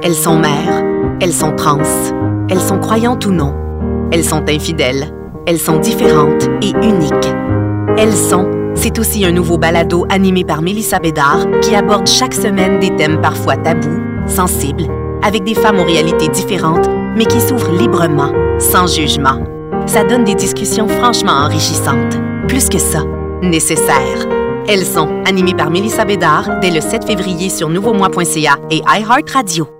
Elles sont mères, elles sont trans, elles sont croyantes ou non, elles sont infidèles, elles sont différentes et uniques. Elles sont, c'est aussi un nouveau balado animé par Mélissa Bédard qui aborde chaque semaine des thèmes parfois tabous, sensibles, avec des femmes aux réalités différentes, mais qui s'ouvrent librement, sans jugement. Ça donne des discussions franchement enrichissantes. Plus que ça, nécessaires. Elles sont animées par Mélissa Bédard dès le 7 février sur nouveaumois.ca et iHeartRadio.